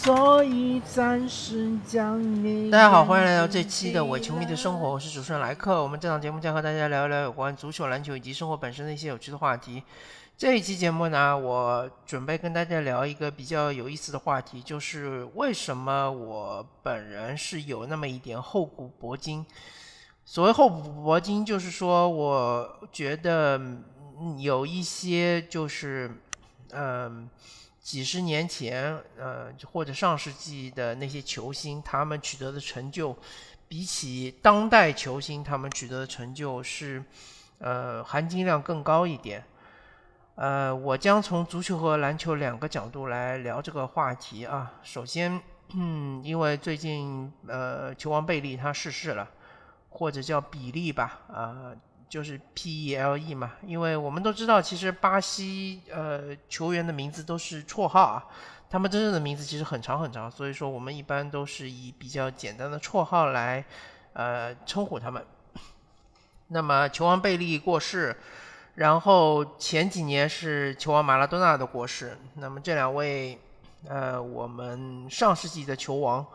所以暂时将你。大家好，欢迎来到这期的伪球迷的生活，我是主持人莱克。我们这档节目将和大家聊一聊有关足球、篮球以及生活本身的一些有趣的话题。这一期节目呢，我准备跟大家聊一个比较有意思的话题，就是为什么我本人是有那么一点厚古薄今。所谓厚古薄今，就是说我觉得有一些就是嗯。几十年前，呃，或者上世纪的那些球星，他们取得的成就，比起当代球星他们取得的成就，是，呃，含金量更高一点。呃，我将从足球和篮球两个角度来聊这个话题啊。首先，嗯，因为最近，呃，球王贝利他逝世了，或者叫比利吧，啊。就是 P E L E 嘛，因为我们都知道，其实巴西呃球员的名字都是绰号啊，他们真正的名字其实很长很长，所以说我们一般都是以比较简单的绰号来呃称呼他们。那么球王贝利过世，然后前几年是球王马拉多纳的过世，那么这两位呃我们上世纪的球王。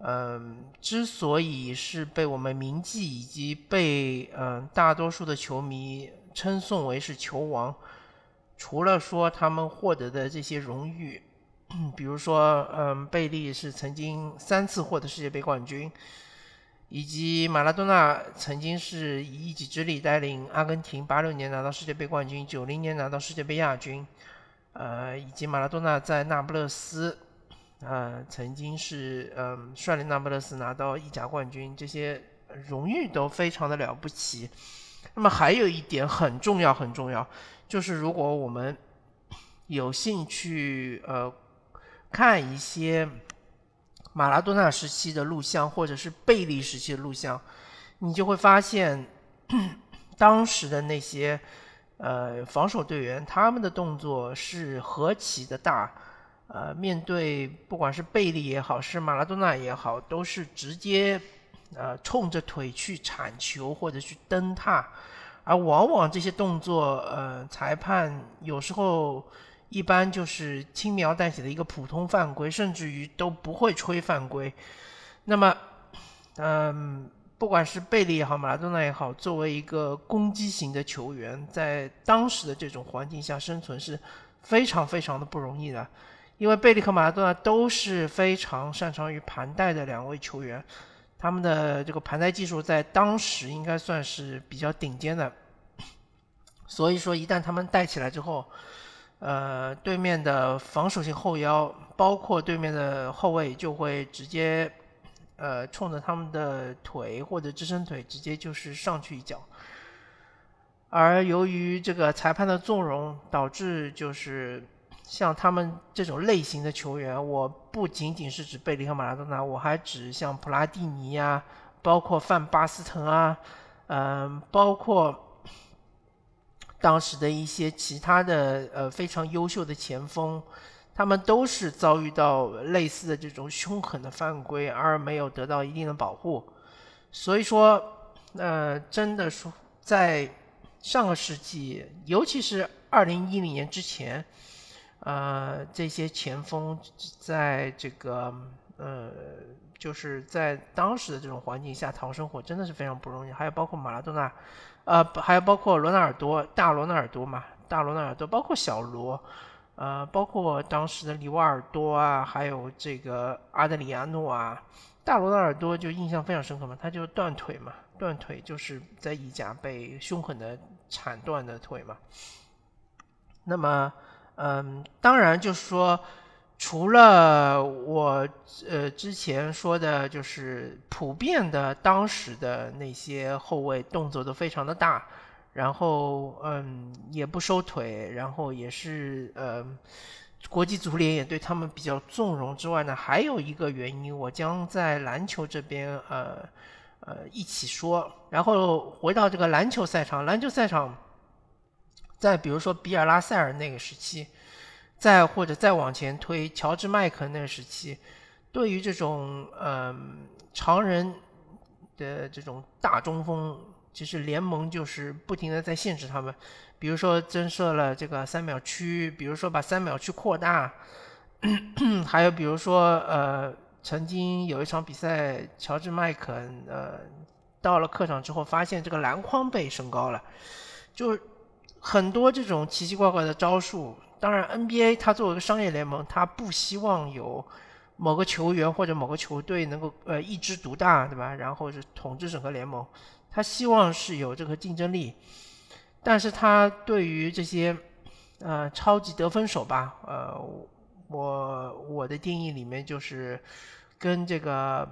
嗯，之所以是被我们铭记以及被嗯大多数的球迷称颂为是球王，除了说他们获得的这些荣誉，比如说嗯贝利是曾经三次获得世界杯冠军，以及马拉多纳曾经是以一己之力带领阿根廷八六年拿到世界杯冠军，九零年拿到世界杯亚军，呃，以及马拉多纳在那不勒斯。呃，曾经是嗯率领那不勒斯拿到意甲冠军，这些荣誉都非常的了不起。那么还有一点很重要很重要，就是如果我们有兴趣呃看一些马拉多纳时期的录像，或者是贝利时期的录像，你就会发现当时的那些呃防守队员，他们的动作是何其的大。呃，面对不管是贝利也好，是马拉多纳也好，都是直接呃冲着腿去铲球或者去蹬踏，而往往这些动作，呃，裁判有时候一般就是轻描淡写的一个普通犯规，甚至于都不会吹犯规。那么，嗯，不管是贝利也好，马拉多纳也好，作为一个攻击型的球员，在当时的这种环境下生存是非常非常的不容易的。因为贝利和马拉多纳都是非常擅长于盘带的两位球员，他们的这个盘带技术在当时应该算是比较顶尖的。所以说，一旦他们带起来之后，呃，对面的防守性后腰，包括对面的后卫，就会直接呃冲着他们的腿或者支撑腿，直接就是上去一脚。而由于这个裁判的纵容，导致就是。像他们这种类型的球员，我不仅仅是指贝利和马拉多纳，我还指像普拉蒂尼呀，包括范巴斯滕啊，嗯，包括当时的一些其他的呃非常优秀的前锋，他们都是遭遇到类似的这种凶狠的犯规而没有得到一定的保护。所以说，呃，真的说在上个世纪，尤其是二零一零年之前。呃，这些前锋在这个呃，就是在当时的这种环境下讨生活，真的是非常不容易。还有包括马拉多纳，呃，还有包括罗纳尔多，大罗纳尔多嘛，大罗纳尔多，包括小罗，呃，包括当时的里瓦尔多啊，还有这个阿德里亚诺啊，大罗纳尔多就印象非常深刻嘛，他就断腿嘛，断腿就是在意甲被凶狠的铲断的腿嘛，那么。嗯，当然就是说，除了我呃之前说的，就是普遍的当时的那些后卫动作都非常的大，然后嗯也不收腿，然后也是呃国际足联也对他们比较纵容之外呢，还有一个原因，我将在篮球这边呃呃一起说，然后回到这个篮球赛场，篮球赛场。再比如说比尔拉塞尔那个时期，再或者再往前推乔治麦克那个时期，对于这种嗯常人的这种大中锋，其实联盟就是不停的在限制他们，比如说增设了这个三秒区，比如说把三秒区扩大，还有比如说呃，曾经有一场比赛，乔治麦肯呃到了客场之后，发现这个篮筐被升高了，就很多这种奇奇怪怪的招数。当然，NBA 它作为一个商业联盟，它不希望有某个球员或者某个球队能够呃一枝独大，对吧？然后是统治整个联盟，他希望是有这个竞争力。但是他对于这些呃超级得分手吧，呃，我我的定义里面就是跟这个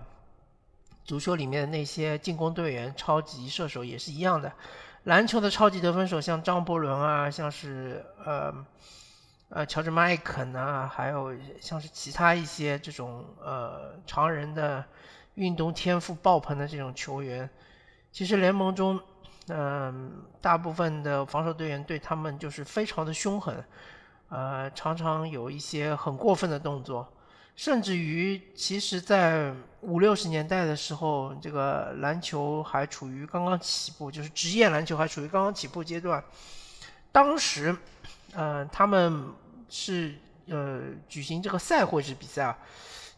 足球里面的那些进攻队员、超级射手也是一样的。篮球的超级得分手，像张伯伦啊，像是呃。呃，乔治麦肯啊，还有像是其他一些这种呃常人的运动天赋爆棚的这种球员，其实联盟中，嗯，大部分的防守队员对他们就是非常的凶狠，呃，常常有一些很过分的动作，甚至于，其实，在五六十年代的时候，这个篮球还处于刚刚起步，就是职业篮球还处于刚刚起步阶段，当时。嗯，他们是呃举行这个赛会制比赛啊，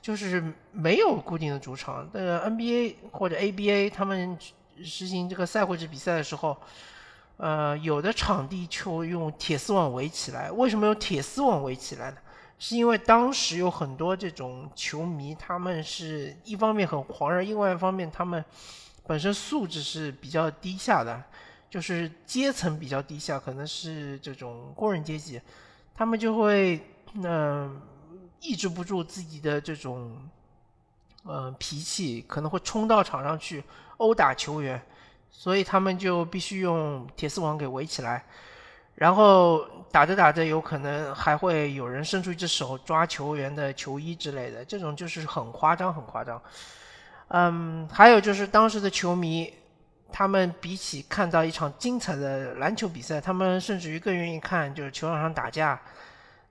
就是没有固定的主场。呃，NBA 或者 ABA 他们实行这个赛会制比赛的时候，呃，有的场地就用铁丝网围起来。为什么用铁丝网围起来呢？是因为当时有很多这种球迷，他们是一方面很狂热，另外一方面他们本身素质是比较低下的。就是阶层比较低下，可能是这种工人阶级，他们就会嗯抑制不住自己的这种呃脾气，可能会冲到场上去殴打球员，所以他们就必须用铁丝网给围起来，然后打着打着，有可能还会有人伸出一只手抓球员的球衣之类的，这种就是很夸张，很夸张。嗯，还有就是当时的球迷。他们比起看到一场精彩的篮球比赛，他们甚至于更愿意看就是球场上打架。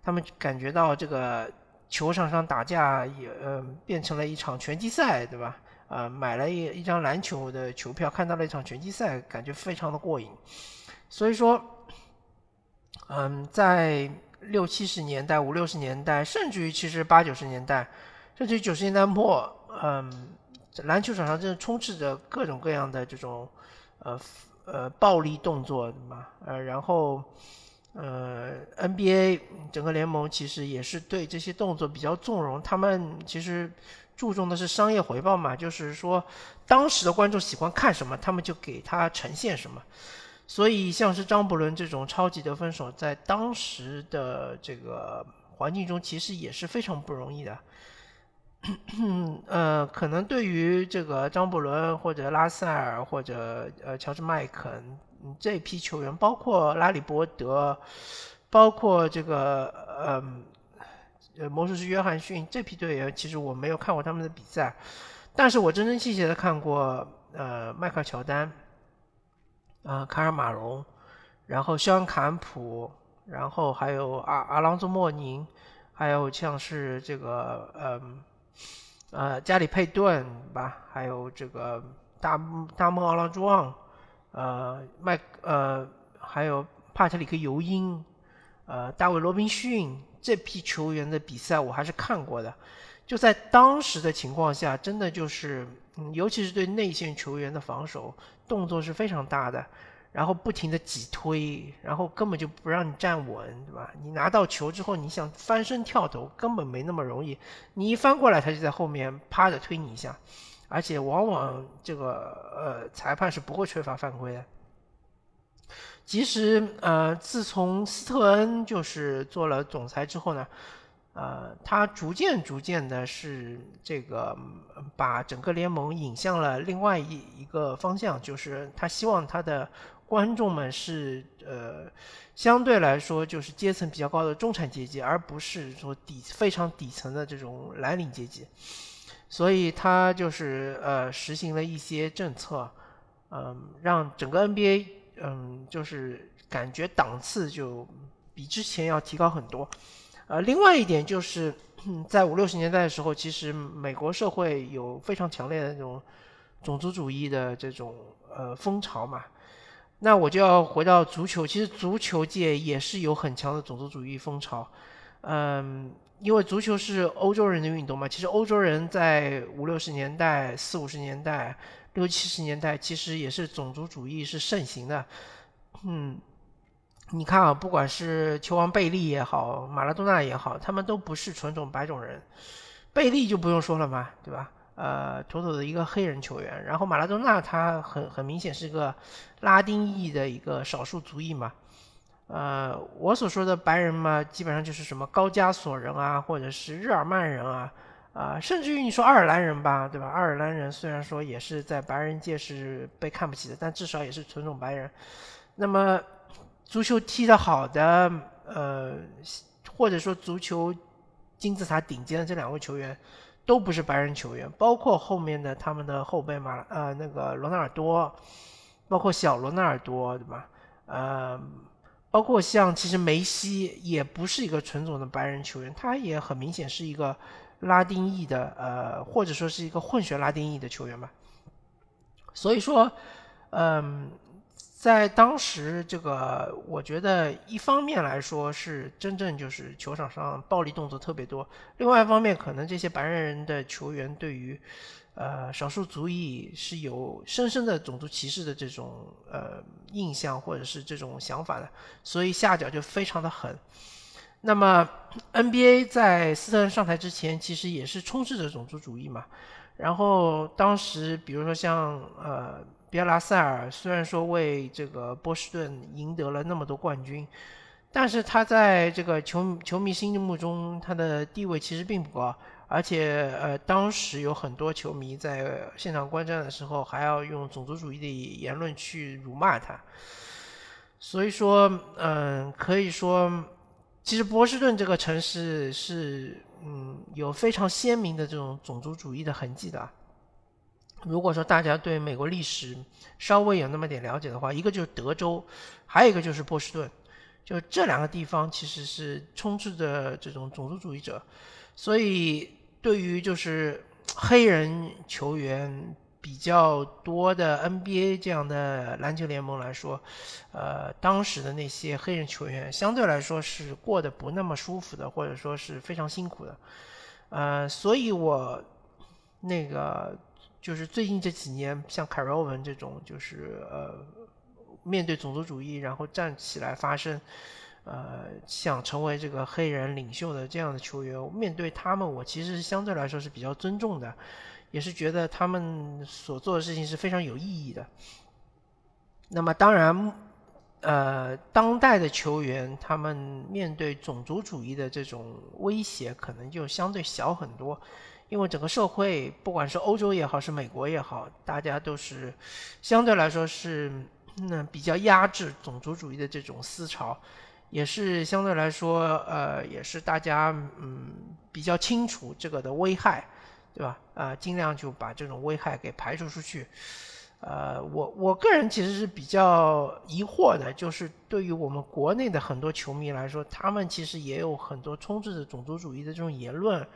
他们感觉到这个球场上打架也呃变成了一场拳击赛，对吧？呃，买了一一张篮球的球票，看到了一场拳击赛，感觉非常的过瘾。所以说，嗯，在六七十年代、五六十年代，甚至于其实八九十年代，甚至于九十年代末，嗯。篮球场上真的充斥着各种各样的这种，呃呃暴力动作嘛，呃然后呃 NBA 整个联盟其实也是对这些动作比较纵容，他们其实注重的是商业回报嘛，就是说当时的观众喜欢看什么，他们就给他呈现什么，所以像是张伯伦这种超级得分手，在当时的这个环境中其实也是非常不容易的。呃，可能对于这个张伯伦或者拉塞尔或者呃乔治麦肯这批球员，包括拉里伯德，包括这个呃呃魔术师约翰逊这批队员，其实我没有看过他们的比赛，但是我真真切切的看过呃迈克尔乔丹，啊卡尔马龙，然后肖恩坎普，然后还有阿阿朗佐莫宁，还有像是这个嗯。呃，加里佩顿吧，还有这个大大梦奥拉朱旺，呃，麦呃，还有帕特里克尤因，呃，大卫罗宾逊这批球员的比赛我还是看过的。就在当时的情况下，真的就是，尤其是对内线球员的防守动作是非常大的。然后不停的挤推，然后根本就不让你站稳，对吧？你拿到球之后，你想翻身跳投根本没那么容易。你一翻过来，他就在后面趴着推你一下，而且往往这个呃裁判是不会吹罚犯规的。其实呃，自从斯特恩就是做了总裁之后呢，呃，他逐渐逐渐的是这个把整个联盟引向了另外一一个方向，就是他希望他的。观众们是呃，相对来说就是阶层比较高的中产阶级，而不是说底非常底层的这种蓝领阶级，所以他就是呃实行了一些政策，嗯，让整个 NBA 嗯就是感觉档次就比之前要提高很多，呃，另外一点就是在五六十年代的时候，其实美国社会有非常强烈的那种种族主义的这种呃风潮嘛。那我就要回到足球，其实足球界也是有很强的种族主义风潮。嗯，因为足球是欧洲人的运动嘛，其实欧洲人在五六十年代、四五十年代、六七十年代，其实也是种族主义是盛行的。嗯，你看啊，不管是球王贝利也好，马拉多纳也好，他们都不是纯种白种人。贝利就不用说了嘛，对吧？呃，妥妥的一个黑人球员。然后马拉多纳他很很明显是个拉丁裔的一个少数族裔嘛。呃，我所说的白人嘛，基本上就是什么高加索人啊，或者是日耳曼人啊，啊，甚至于你说爱尔兰人吧，对吧？爱尔兰人虽然说也是在白人界是被看不起的，但至少也是纯种白人。那么，足球踢得好的，呃，或者说足球金字塔顶尖的这两位球员，都不是白人球员，包括后面的他们的后辈马呃那个罗纳尔多，包括小罗纳尔多，对吧？呃。包括像其实梅西也不是一个纯种的白人球员，他也很明显是一个拉丁裔的，呃，或者说是一个混血拉丁裔的球员吧。所以说，嗯，在当时这个，我觉得一方面来说是真正就是球场上暴力动作特别多，另外一方面可能这些白人的球员对于。呃，少数族裔是有深深的种族歧视的这种呃印象或者是这种想法的，所以下脚就非常的狠。那么 NBA 在斯特恩上台之前，其实也是充斥着种族主义嘛。然后当时比如说像呃比尔拉塞尔，虽然说为这个波士顿赢得了那么多冠军，但是他在这个球球迷心目中，他的地位其实并不高。而且，呃，当时有很多球迷在现场观战的时候，还要用种族主义的言论去辱骂他。所以说，嗯，可以说，其实波士顿这个城市是，嗯，有非常鲜明的这种种族主义的痕迹的。如果说大家对美国历史稍微有那么点了解的话，一个就是德州，还有一个就是波士顿，就这两个地方其实是充斥着这种种族主义者，所以。对于就是黑人球员比较多的 NBA 这样的篮球联盟来说，呃，当时的那些黑人球员相对来说是过得不那么舒服的，或者说是非常辛苦的，呃，所以我那个就是最近这几年，像凯尔文这种，就是呃，面对种族主义然后站起来发声。呃，想成为这个黑人领袖的这样的球员，面对他们，我其实相对来说是比较尊重的，也是觉得他们所做的事情是非常有意义的。那么，当然，呃，当代的球员他们面对种族主义的这种威胁，可能就相对小很多，因为整个社会，不管是欧洲也好，是美国也好，大家都是相对来说是那比较压制种族主义的这种思潮。也是相对来说，呃，也是大家嗯比较清楚这个的危害，对吧？啊，尽量就把这种危害给排除出去。呃，我我个人其实是比较疑惑的，就是对于我们国内的很多球迷来说，他们其实也有很多充斥着种族主义的这种言论，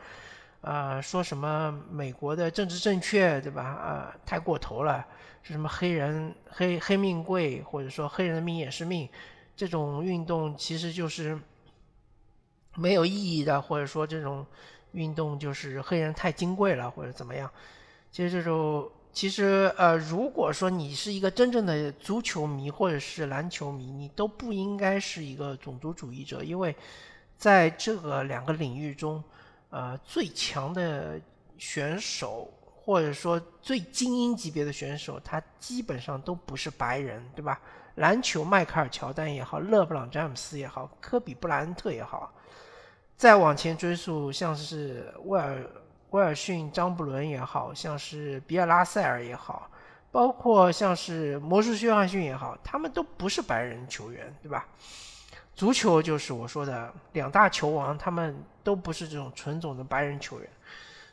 啊，说什么美国的政治正确，对吧？啊，太过头了，是什么黑人黑黑命贵，或者说黑人的命也是命。这种运动其实就是没有意义的，或者说这种运动就是黑人太金贵了，或者怎么样。其实这种，其实呃，如果说你是一个真正的足球迷或者是篮球迷，你都不应该是一个种族主义者，因为在这个两个领域中，呃，最强的选手或者说最精英级别的选手，他基本上都不是白人，对吧？篮球，迈克尔·乔丹也好，勒布朗·詹姆斯也好，科比·布莱恩特也好，再往前追溯，像是威尔威尔逊、张伯伦也好像是比尔·拉塞尔也好，包括像是魔术师约翰逊也好，他们都不是白人球员，对吧？足球就是我说的两大球王，他们都不是这种纯种的白人球员。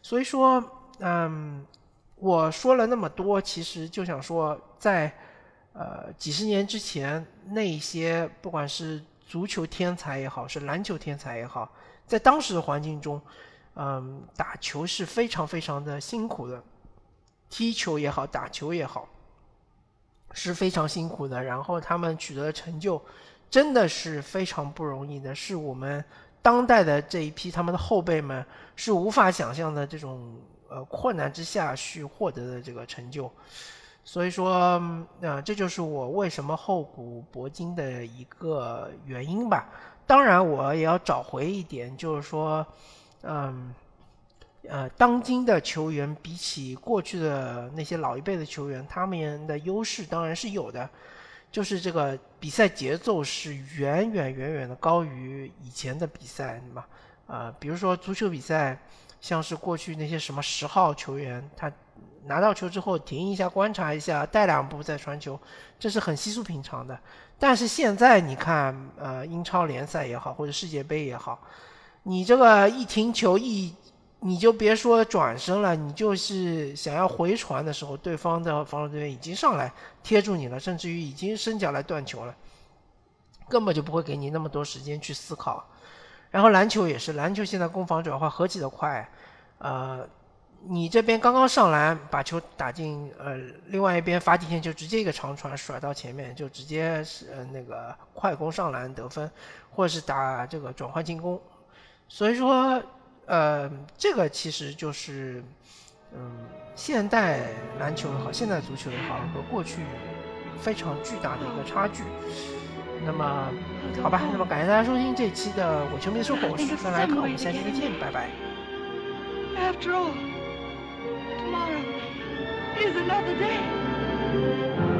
所以说，嗯，我说了那么多，其实就想说在。呃，几十年之前，那些不管是足球天才也好，是篮球天才也好，在当时的环境中，嗯，打球是非常非常的辛苦的，踢球也好，打球也好，是非常辛苦的。然后他们取得的成就，真的是非常不容易的，是我们当代的这一批他们的后辈们是无法想象的这种呃困难之下去获得的这个成就。所以说，呃，这就是我为什么厚古薄今的一个原因吧。当然，我也要找回一点，就是说，嗯，呃，当今的球员比起过去的那些老一辈的球员，他们的优势当然是有的，就是这个比赛节奏是远远远远的高于以前的比赛嘛。啊，比如说足球比赛，像是过去那些什么十号球员，他。拿到球之后停一下，观察一下，带两步再传球，这是很稀疏平常的。但是现在你看，呃，英超联赛也好，或者世界杯也好，你这个一停球一，你就别说转身了，你就是想要回传的时候，对方的防守队员已经上来贴住你了，甚至于已经伸脚来断球了，根本就不会给你那么多时间去思考。然后篮球也是，篮球现在攻防转换何其的快，呃。你这边刚刚上篮，把球打进，呃，另外一边罚底线就直接一个长传甩到前面，就直接是呃那个快攻上篮得分，或者是打这个转换进攻。所以说，呃，这个其实就是，嗯，现代篮球也好，现代足球也好，和过去非常巨大的一个差距。那么，好吧，那么感谢大家收听这一期的我球迷的生活，我是孙来客，我们下期再见，拜拜。After all. tomorrow is another day.